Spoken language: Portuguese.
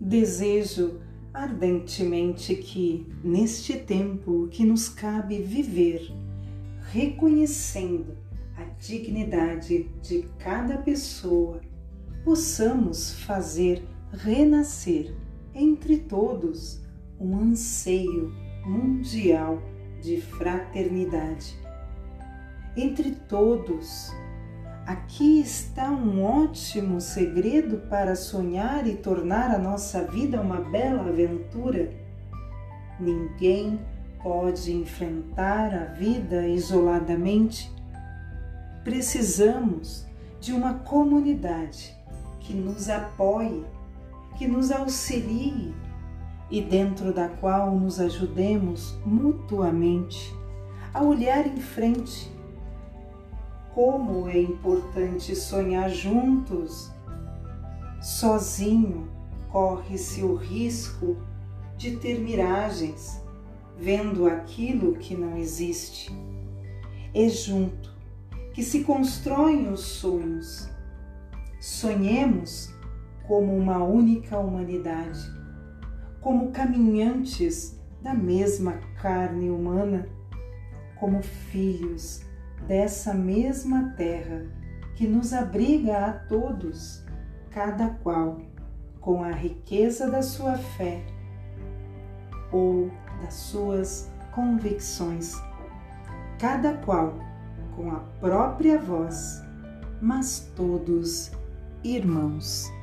Desejo ardentemente que, neste tempo que nos cabe viver, reconhecendo a dignidade de cada pessoa, possamos fazer renascer entre todos um anseio mundial de fraternidade. Entre todos, aqui está um ótimo segredo para sonhar e tornar a nossa vida uma bela aventura. Ninguém pode enfrentar a vida isoladamente. Precisamos de uma comunidade que nos apoie, que nos auxilie e dentro da qual nos ajudemos mutuamente a olhar em frente. Como é importante sonhar juntos. Sozinho corre-se o risco de ter miragens, vendo aquilo que não existe. É junto que se constroem os sonhos. Sonhemos como uma única humanidade como caminhantes da mesma carne humana, como filhos dessa mesma terra que nos abriga a todos, cada qual com a riqueza da sua fé ou das suas convicções, cada qual com a própria voz, mas todos irmãos.